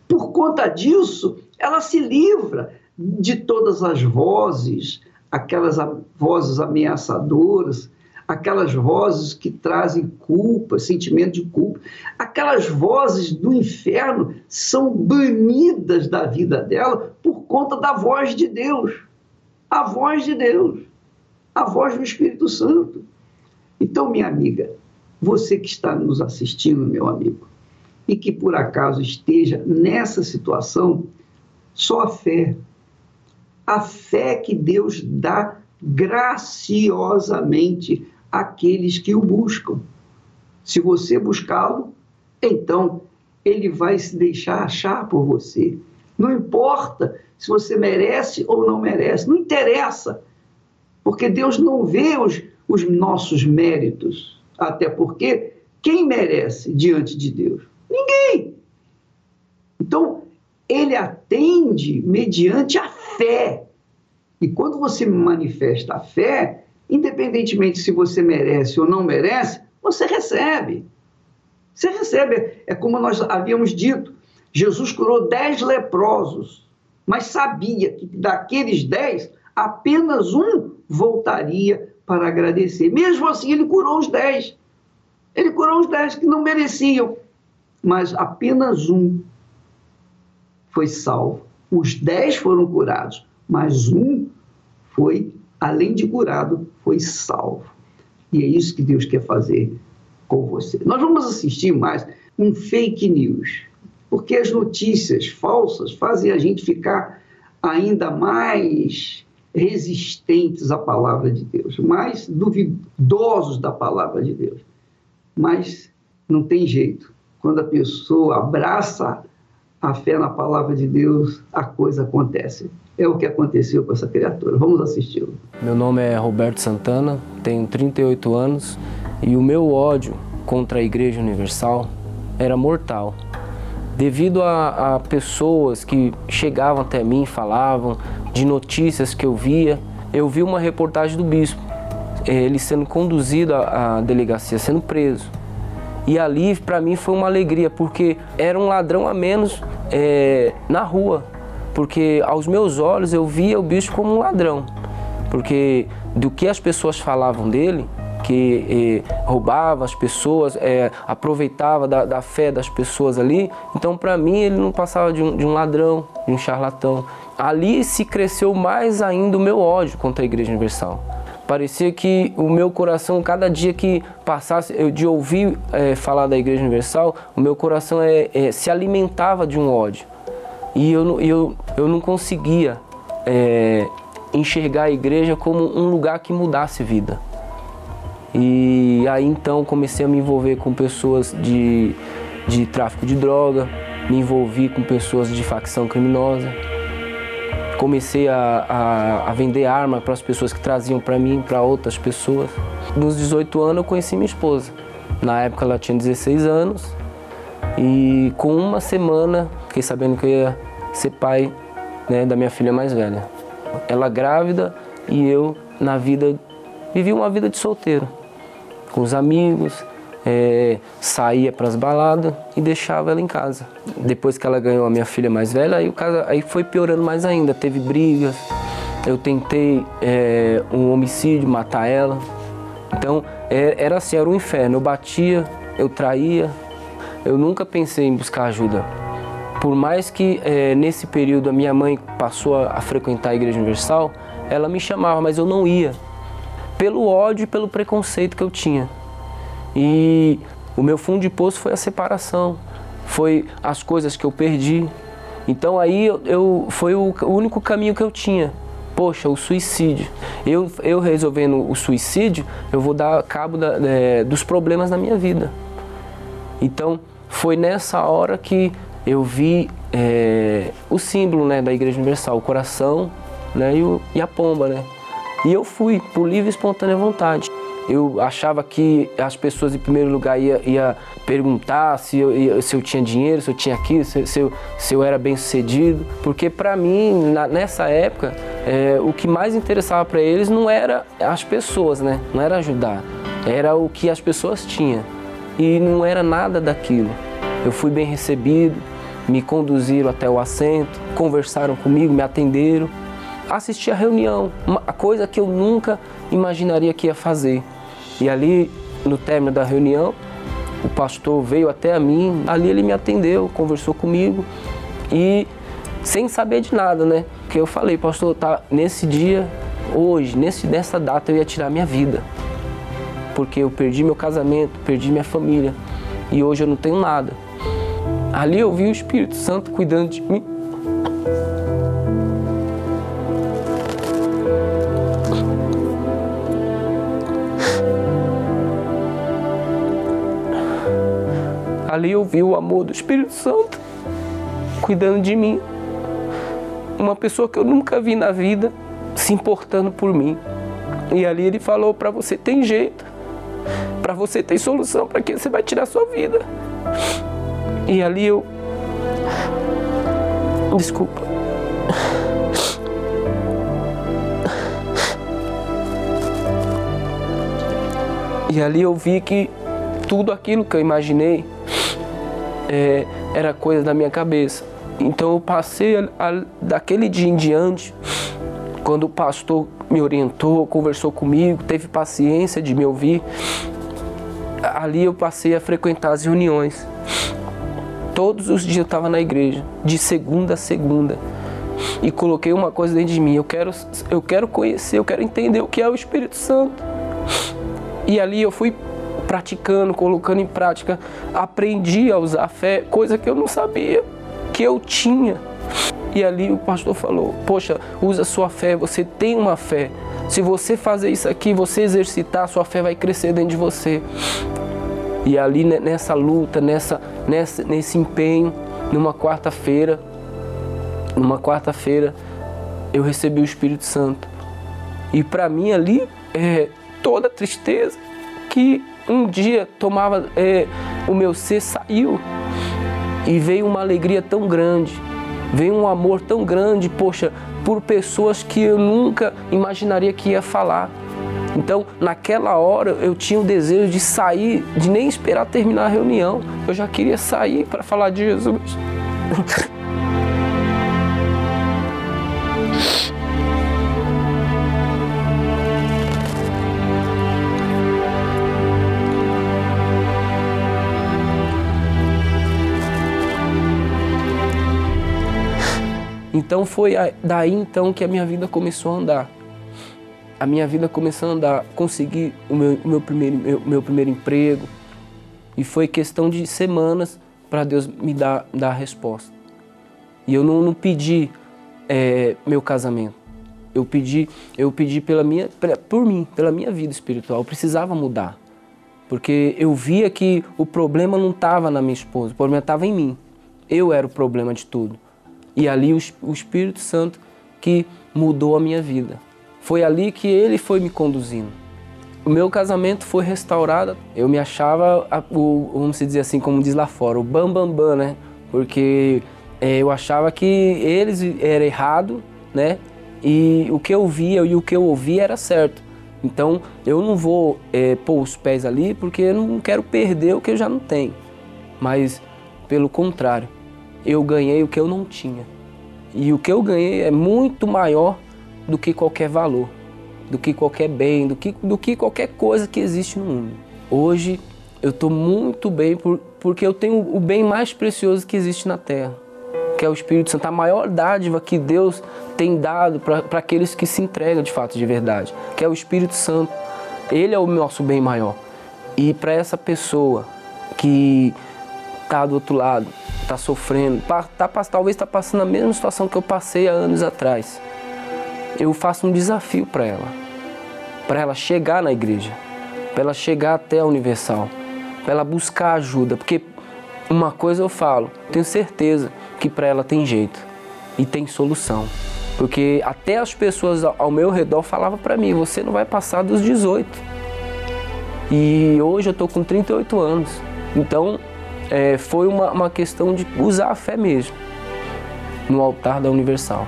Por conta disso, ela se livra de todas as vozes, aquelas vozes ameaçadoras, aquelas vozes que trazem culpa, sentimento de culpa, aquelas vozes do inferno são banidas da vida dela por conta da voz de Deus. A voz de Deus, a voz do Espírito Santo. Então, minha amiga, você que está nos assistindo, meu amigo, e que por acaso esteja nessa situação, só a fé. A fé que Deus dá graciosamente àqueles que o buscam. Se você buscá-lo, então ele vai se deixar achar por você. Não importa se você merece ou não merece, não interessa, porque Deus não vê os, os nossos méritos. Até porque quem merece diante de Deus? Ninguém. Então, ele atende mediante a fé. E quando você manifesta a fé, independentemente se você merece ou não merece, você recebe. Você recebe. É como nós havíamos dito: Jesus curou dez leprosos, mas sabia que daqueles dez, apenas um voltaria para agradecer. Mesmo assim, ele curou os dez. Ele curou os dez que não mereciam, mas apenas um foi salvo. Os dez foram curados, mas um foi, além de curado, foi salvo. E é isso que Deus quer fazer com você. Nós vamos assistir mais um fake news, porque as notícias falsas fazem a gente ficar ainda mais resistentes à palavra de Deus, mais duvidosos da palavra de Deus. Mas não tem jeito. Quando a pessoa abraça a fé na palavra de Deus, a coisa acontece. É o que aconteceu com essa criatura. Vamos assisti-lo. Meu nome é Roberto Santana, tenho 38 anos e o meu ódio contra a Igreja Universal era mortal. Devido a, a pessoas que chegavam até mim falavam de notícias que eu via, eu vi uma reportagem do bispo, ele sendo conduzido à, à delegacia, sendo preso. E ali, para mim, foi uma alegria, porque era um ladrão a menos é, na rua. Porque aos meus olhos eu via o bicho como um ladrão. Porque do que as pessoas falavam dele, que eh, roubava as pessoas, eh, aproveitava da, da, fé das pessoas ali. Então, para mim, ele não passava de um, de um, ladrão, de um charlatão. Ali se cresceu mais ainda o meu ódio contra a Igreja Universal. Parecia que o meu coração, cada dia que passasse eu, de ouvir é, falar da Igreja Universal, o meu coração é, é, se alimentava de um ódio. E eu, eu, eu não conseguia enxergar a igreja como um lugar que mudasse vida. E aí então comecei a me envolver com pessoas de, de tráfico de droga, me envolvi com pessoas de facção criminosa comecei a, a, a vender arma para as pessoas que traziam para mim, para outras pessoas. Nos 18 anos eu conheci minha esposa. Na época ela tinha 16 anos e com uma semana fiquei sabendo que eu ia ser pai né, da minha filha mais velha. Ela grávida e eu na vida vivi uma vida de solteiro, com os amigos, é, saía para as baladas e deixava ela em casa. Depois que ela ganhou a minha filha mais velha, aí, o caso, aí foi piorando mais ainda. Teve brigas, eu tentei é, um homicídio, matar ela. Então é, era assim, era um inferno. Eu batia, eu traía. Eu nunca pensei em buscar ajuda. Por mais que é, nesse período a minha mãe passou a, a frequentar a Igreja Universal, ela me chamava, mas eu não ia. Pelo ódio e pelo preconceito que eu tinha. E o meu fundo de poço foi a separação, foi as coisas que eu perdi. Então aí eu, eu foi o, único caminho que eu tinha. Poxa, o suicídio. Eu, eu resolvendo o suicídio, eu vou dar cabo da, é, dos problemas na minha vida. Então foi nessa hora que eu vi é, o símbolo né, da Igreja Universal, o coração né, e, o, e a pomba. Né? E eu fui por livre e espontânea vontade. Eu achava que as pessoas, em primeiro lugar, ia, ia perguntar se eu, se eu tinha dinheiro, se eu tinha aquilo, se, se, eu, se eu era bem sucedido. Porque, para mim, na, nessa época, é, o que mais interessava para eles não era as pessoas, né? Não era ajudar. Era o que as pessoas tinham. E não era nada daquilo. Eu fui bem recebido, me conduziram até o assento, conversaram comigo, me atenderam. Assisti a reunião, uma coisa que eu nunca imaginaria que ia fazer. E ali, no término da reunião, o pastor veio até a mim, ali ele me atendeu, conversou comigo e sem saber de nada, né? Porque eu falei, pastor, tá, nesse dia, hoje, nesse, nessa data eu ia tirar minha vida. Porque eu perdi meu casamento, perdi minha família e hoje eu não tenho nada. Ali eu vi o Espírito Santo cuidando de mim. Ali eu vi o amor do Espírito Santo cuidando de mim. Uma pessoa que eu nunca vi na vida se importando por mim. E ali ele falou: para você tem jeito, para você tem solução, para que você vai tirar a sua vida. E ali eu. Desculpa. E ali eu vi que tudo aquilo que eu imaginei é, era coisa da minha cabeça. Então eu passei a, a, daquele dia em diante, quando o pastor me orientou, conversou comigo, teve paciência de me ouvir, ali eu passei a frequentar as reuniões. Todos os dias eu estava na igreja, de segunda a segunda. E coloquei uma coisa dentro de mim, eu quero, eu quero conhecer, eu quero entender o que é o Espírito Santo. E ali eu fui praticando, colocando em prática, aprendi a usar a fé, coisa que eu não sabia que eu tinha. E ali o pastor falou: Poxa, usa sua fé, você tem uma fé. Se você fazer isso aqui, você exercitar, sua fé vai crescer dentro de você. E ali nessa luta, nessa, nessa, nesse empenho, numa quarta-feira, numa quarta-feira, eu recebi o Espírito Santo. E para mim ali, é, toda tristeza que um dia tomava é, o meu ser saiu e veio uma alegria tão grande, veio um amor tão grande, poxa, por pessoas que eu nunca imaginaria que ia falar. Então, naquela hora, eu tinha o desejo de sair, de nem esperar terminar a reunião. Eu já queria sair para falar de Jesus. Então foi daí então que a minha vida começou a andar. A minha vida começou a andar, consegui o meu, meu, primeiro, meu, meu primeiro emprego. E foi questão de semanas para Deus me dar, dar a resposta. E eu não, não pedi é, meu casamento. Eu pedi, eu pedi pela minha, por mim, pela minha vida espiritual. Eu precisava mudar. Porque eu via que o problema não estava na minha esposa, o problema estava em mim. Eu era o problema de tudo. E ali o, Espírito Santo que mudou a minha vida. Foi ali que ele foi me conduzindo. O meu casamento foi restaurado. Eu me achava, o, vamos dizer assim, como diz lá fora, o bam bam bam, né? Porque é, eu achava que eles era errado, né? E o que eu via e o que eu ouvia era certo. Então eu não vou é, pôr os pés ali porque eu não quero perder o que eu já não tenho. Mas pelo contrário, eu ganhei o que eu não tinha. E o que eu ganhei é muito maior do que qualquer valor, do que qualquer bem, do que, do que qualquer coisa que existe no mundo. Hoje eu estou muito bem por, porque eu tenho o bem mais precioso que existe na terra, que é o Espírito Santo, a maior dádiva que Deus tem dado para aqueles que se entregam de fato de verdade, que é o Espírito Santo. Ele é o nosso bem maior. E para essa pessoa que está do outro lado, está sofrendo, tá, talvez está passando a mesma situação que eu passei há anos atrás. Eu faço um desafio para ela, para ela chegar na igreja, para ela chegar até a Universal, para ela buscar ajuda, porque uma coisa eu falo, tenho certeza que para ela tem jeito e tem solução. Porque até as pessoas ao meu redor falavam para mim, você não vai passar dos 18. E hoje eu estou com 38 anos. Então é, foi uma, uma questão de usar a fé mesmo no altar da Universal.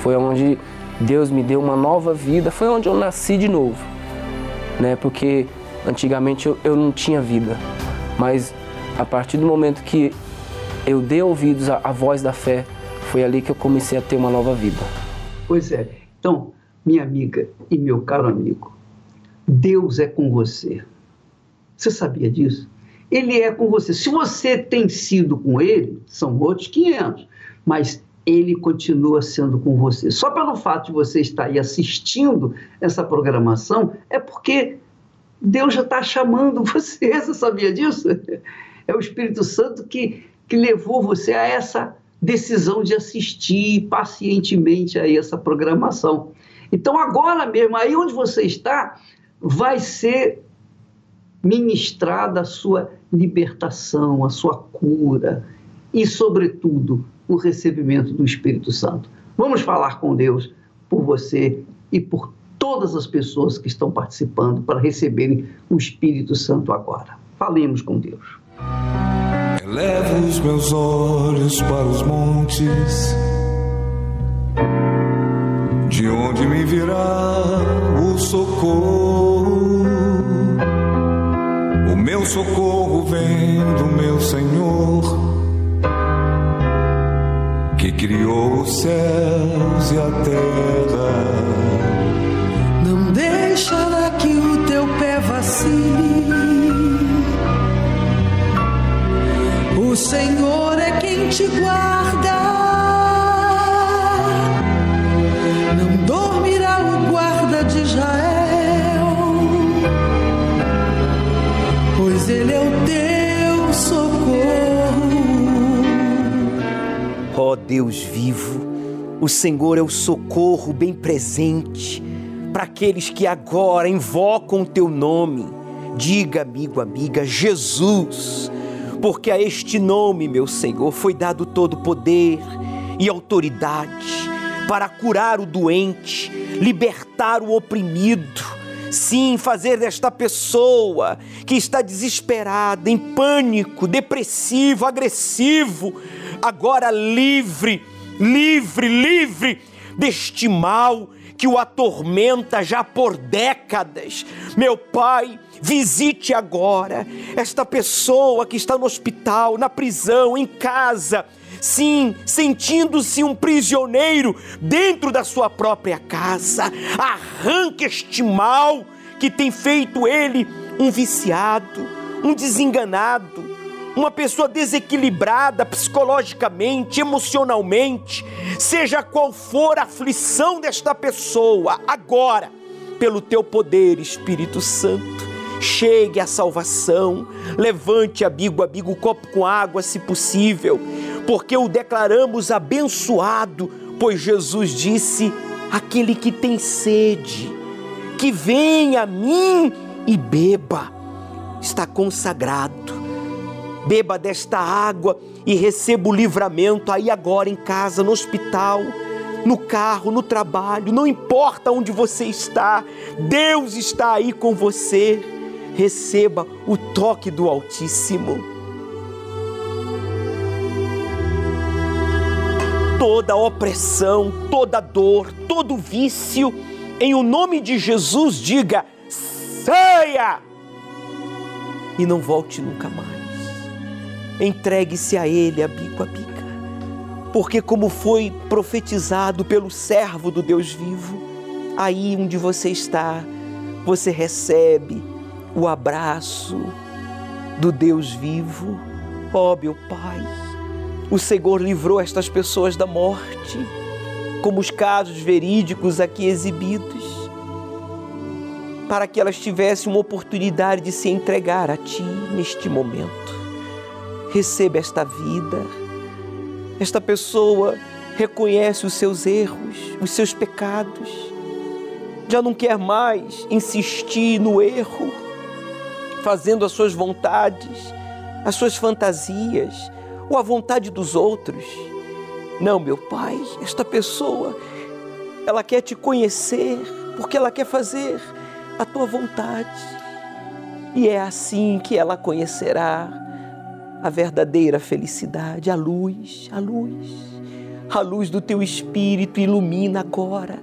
Foi onde Deus me deu uma nova vida, foi onde eu nasci de novo, né? Porque antigamente eu, eu não tinha vida, mas a partir do momento que eu dei ouvidos à, à voz da fé, foi ali que eu comecei a ter uma nova vida. Pois é. Então, minha amiga e meu caro amigo, Deus é com você. Você sabia disso? Ele é com você. Se você tem sido com ele, são outros 500, mas ele continua sendo com você. Só pelo fato de você estar aí assistindo essa programação, é porque Deus já está chamando você. Você sabia disso? É o Espírito Santo que, que levou você a essa decisão de assistir pacientemente a essa programação. Então, agora mesmo, aí onde você está, vai ser ministrada a sua libertação, a sua cura e, sobretudo, o recebimento do Espírito Santo. Vamos falar com Deus por você e por todas as pessoas que estão participando para receberem o Espírito Santo agora. Falemos com Deus. Elevo os meus olhos para os montes, de onde me virá o socorro socorro vem do meu Senhor, que criou os céus e a terra. Não deixará que o teu pé vacile. O Senhor é quem te guarda. Não dormirá o guarda de Israel, Deus vivo, o Senhor é o socorro bem presente para aqueles que agora invocam o teu nome. Diga, amigo, amiga, Jesus porque a este nome, meu Senhor, foi dado todo poder e autoridade para curar o doente, libertar o oprimido. Sim, fazer desta pessoa que está desesperada, em pânico, depressivo, agressivo, agora livre, livre, livre deste mal que o atormenta já por décadas. Meu Pai, Visite agora esta pessoa que está no hospital, na prisão, em casa. Sim, sentindo-se um prisioneiro dentro da sua própria casa. Arranque este mal que tem feito ele um viciado, um desenganado, uma pessoa desequilibrada psicologicamente, emocionalmente, seja qual for a aflição desta pessoa, agora, pelo teu poder, Espírito Santo, chegue à salvação, levante, amigo, amigo, copo com água, se possível, porque o declaramos abençoado, pois Jesus disse: aquele que tem sede, que venha a mim e beba, está consagrado. Beba desta água e receba o livramento aí agora em casa, no hospital, no carro, no trabalho, não importa onde você está, Deus está aí com você receba o toque do Altíssimo. Toda opressão, toda dor, todo vício, em o nome de Jesus, diga: saia! E não volte nunca mais. Entregue-se a Ele, a bico a bica. Porque, como foi profetizado pelo servo do Deus vivo, aí onde você está, você recebe o abraço do Deus vivo. Ó oh, meu Pai, o Senhor livrou estas pessoas da morte, como os casos verídicos aqui exibidos, para que elas tivessem uma oportunidade de se entregar a Ti neste momento. Receba esta vida. Esta pessoa reconhece os seus erros, os seus pecados, já não quer mais insistir no erro fazendo as suas vontades, as suas fantasias ou a vontade dos outros. Não, meu Pai, esta pessoa, ela quer te conhecer porque ela quer fazer a tua vontade. E é assim que ela conhecerá a verdadeira felicidade, a luz, a luz. A luz do teu espírito ilumina agora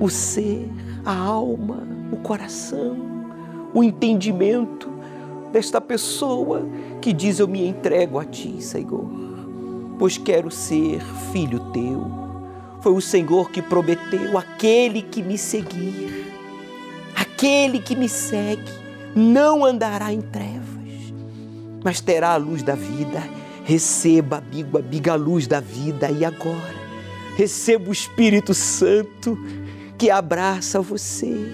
o ser, a alma, o coração o entendimento desta pessoa que diz: Eu me entrego a ti, Senhor, pois quero ser filho teu. Foi o Senhor que prometeu: aquele que me seguir, aquele que me segue, não andará em trevas, mas terá a luz da vida. Receba, amigo, amiga, a luz da vida e agora. Receba o Espírito Santo que abraça você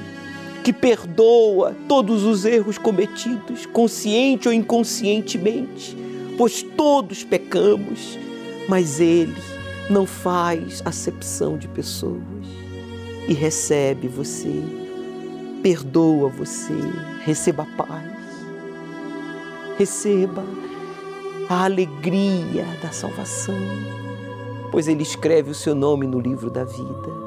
que perdoa todos os erros cometidos, consciente ou inconscientemente, pois todos pecamos, mas Ele não faz acepção de pessoas e recebe você, perdoa você, receba a paz, receba a alegria da salvação, pois Ele escreve o seu nome no livro da vida.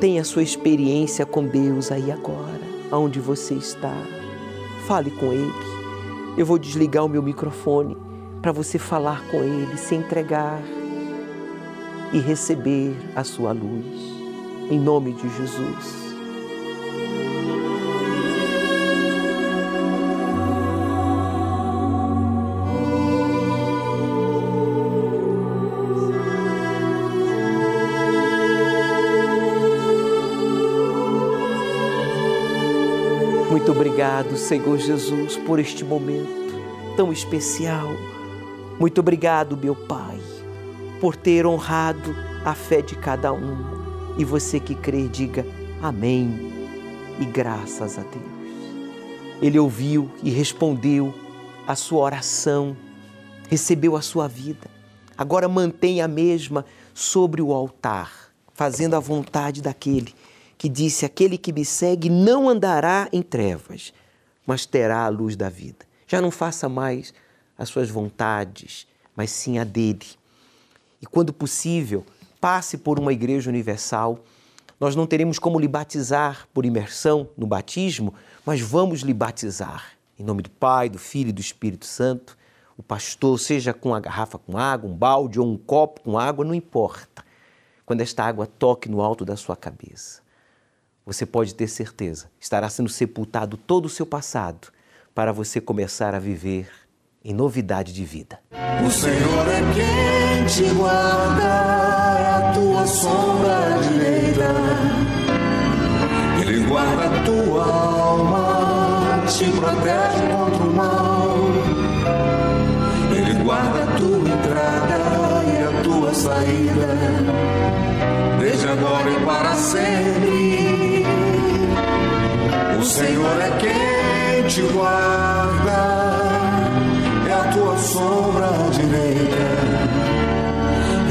Tenha sua experiência com Deus aí agora aonde você está. Fale com Ele. Eu vou desligar o meu microfone para você falar com Ele, se entregar e receber a sua luz. Em nome de Jesus. Obrigado, Senhor Jesus, por este momento tão especial. Muito obrigado, meu Pai, por ter honrado a fé de cada um. E você que crê, diga amém e graças a Deus. Ele ouviu e respondeu a sua oração, recebeu a sua vida. Agora mantenha a mesma sobre o altar, fazendo a vontade daquele que disse: Aquele que me segue não andará em trevas, mas terá a luz da vida. Já não faça mais as suas vontades, mas sim a dele. E quando possível, passe por uma igreja universal. Nós não teremos como lhe batizar por imersão no batismo, mas vamos lhe batizar. Em nome do Pai, do Filho e do Espírito Santo. O pastor, seja com a garrafa com água, um balde ou um copo com água, não importa. Quando esta água toque no alto da sua cabeça, você pode ter certeza, estará sendo sepultado todo o seu passado para você começar a viver em novidade de vida. O Senhor é quem te guarda, é a tua sombra direita. Ele guarda a tua alma, te protege contra o mal. Ele guarda a tua entrada e a tua saída, desde agora e para sempre. O Senhor é quem te guarda é a tua sombra direita.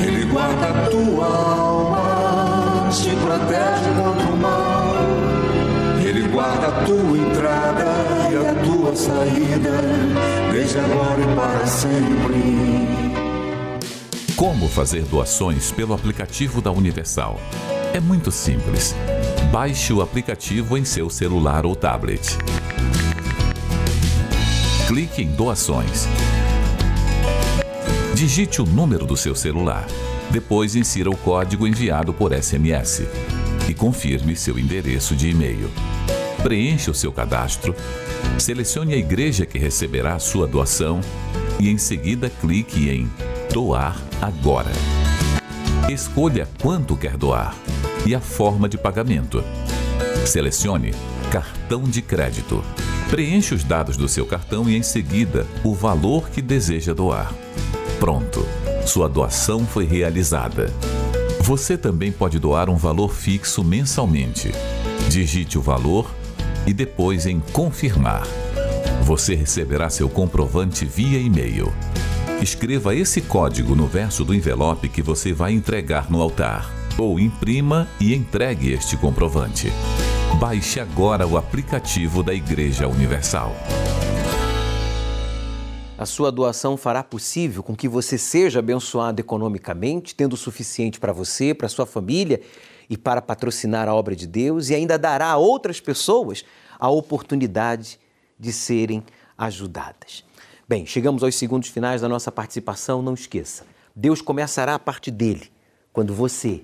Ele guarda a tua alma, te protege contra o mal. Ele guarda a tua entrada e a tua saída, desde agora e para sempre. Como fazer doações pelo aplicativo da Universal? É muito simples. Baixe o aplicativo em seu celular ou tablet. Clique em Doações. Digite o número do seu celular. Depois insira o código enviado por SMS e confirme seu endereço de e-mail. Preencha o seu cadastro, selecione a igreja que receberá a sua doação e em seguida clique em Doar agora. Escolha quanto quer doar e a forma de pagamento. Selecione Cartão de Crédito. Preencha os dados do seu cartão e em seguida o valor que deseja doar. Pronto, sua doação foi realizada. Você também pode doar um valor fixo mensalmente. Digite o valor e depois em Confirmar. Você receberá seu comprovante via e-mail. Escreva esse código no verso do envelope que você vai entregar no altar. Ou imprima e entregue este comprovante. Baixe agora o aplicativo da Igreja Universal. A sua doação fará possível com que você seja abençoado economicamente, tendo o suficiente para você, para sua família e para patrocinar a obra de Deus, e ainda dará a outras pessoas a oportunidade de serem ajudadas. Bem, chegamos aos segundos finais da nossa participação. Não esqueça, Deus começará a parte dele quando você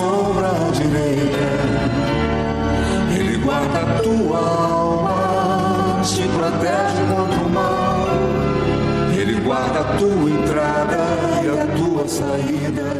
sombra direita. Ele guarda a tua alma, te protege contra o mal. Ele guarda a tua entrada e a tua saída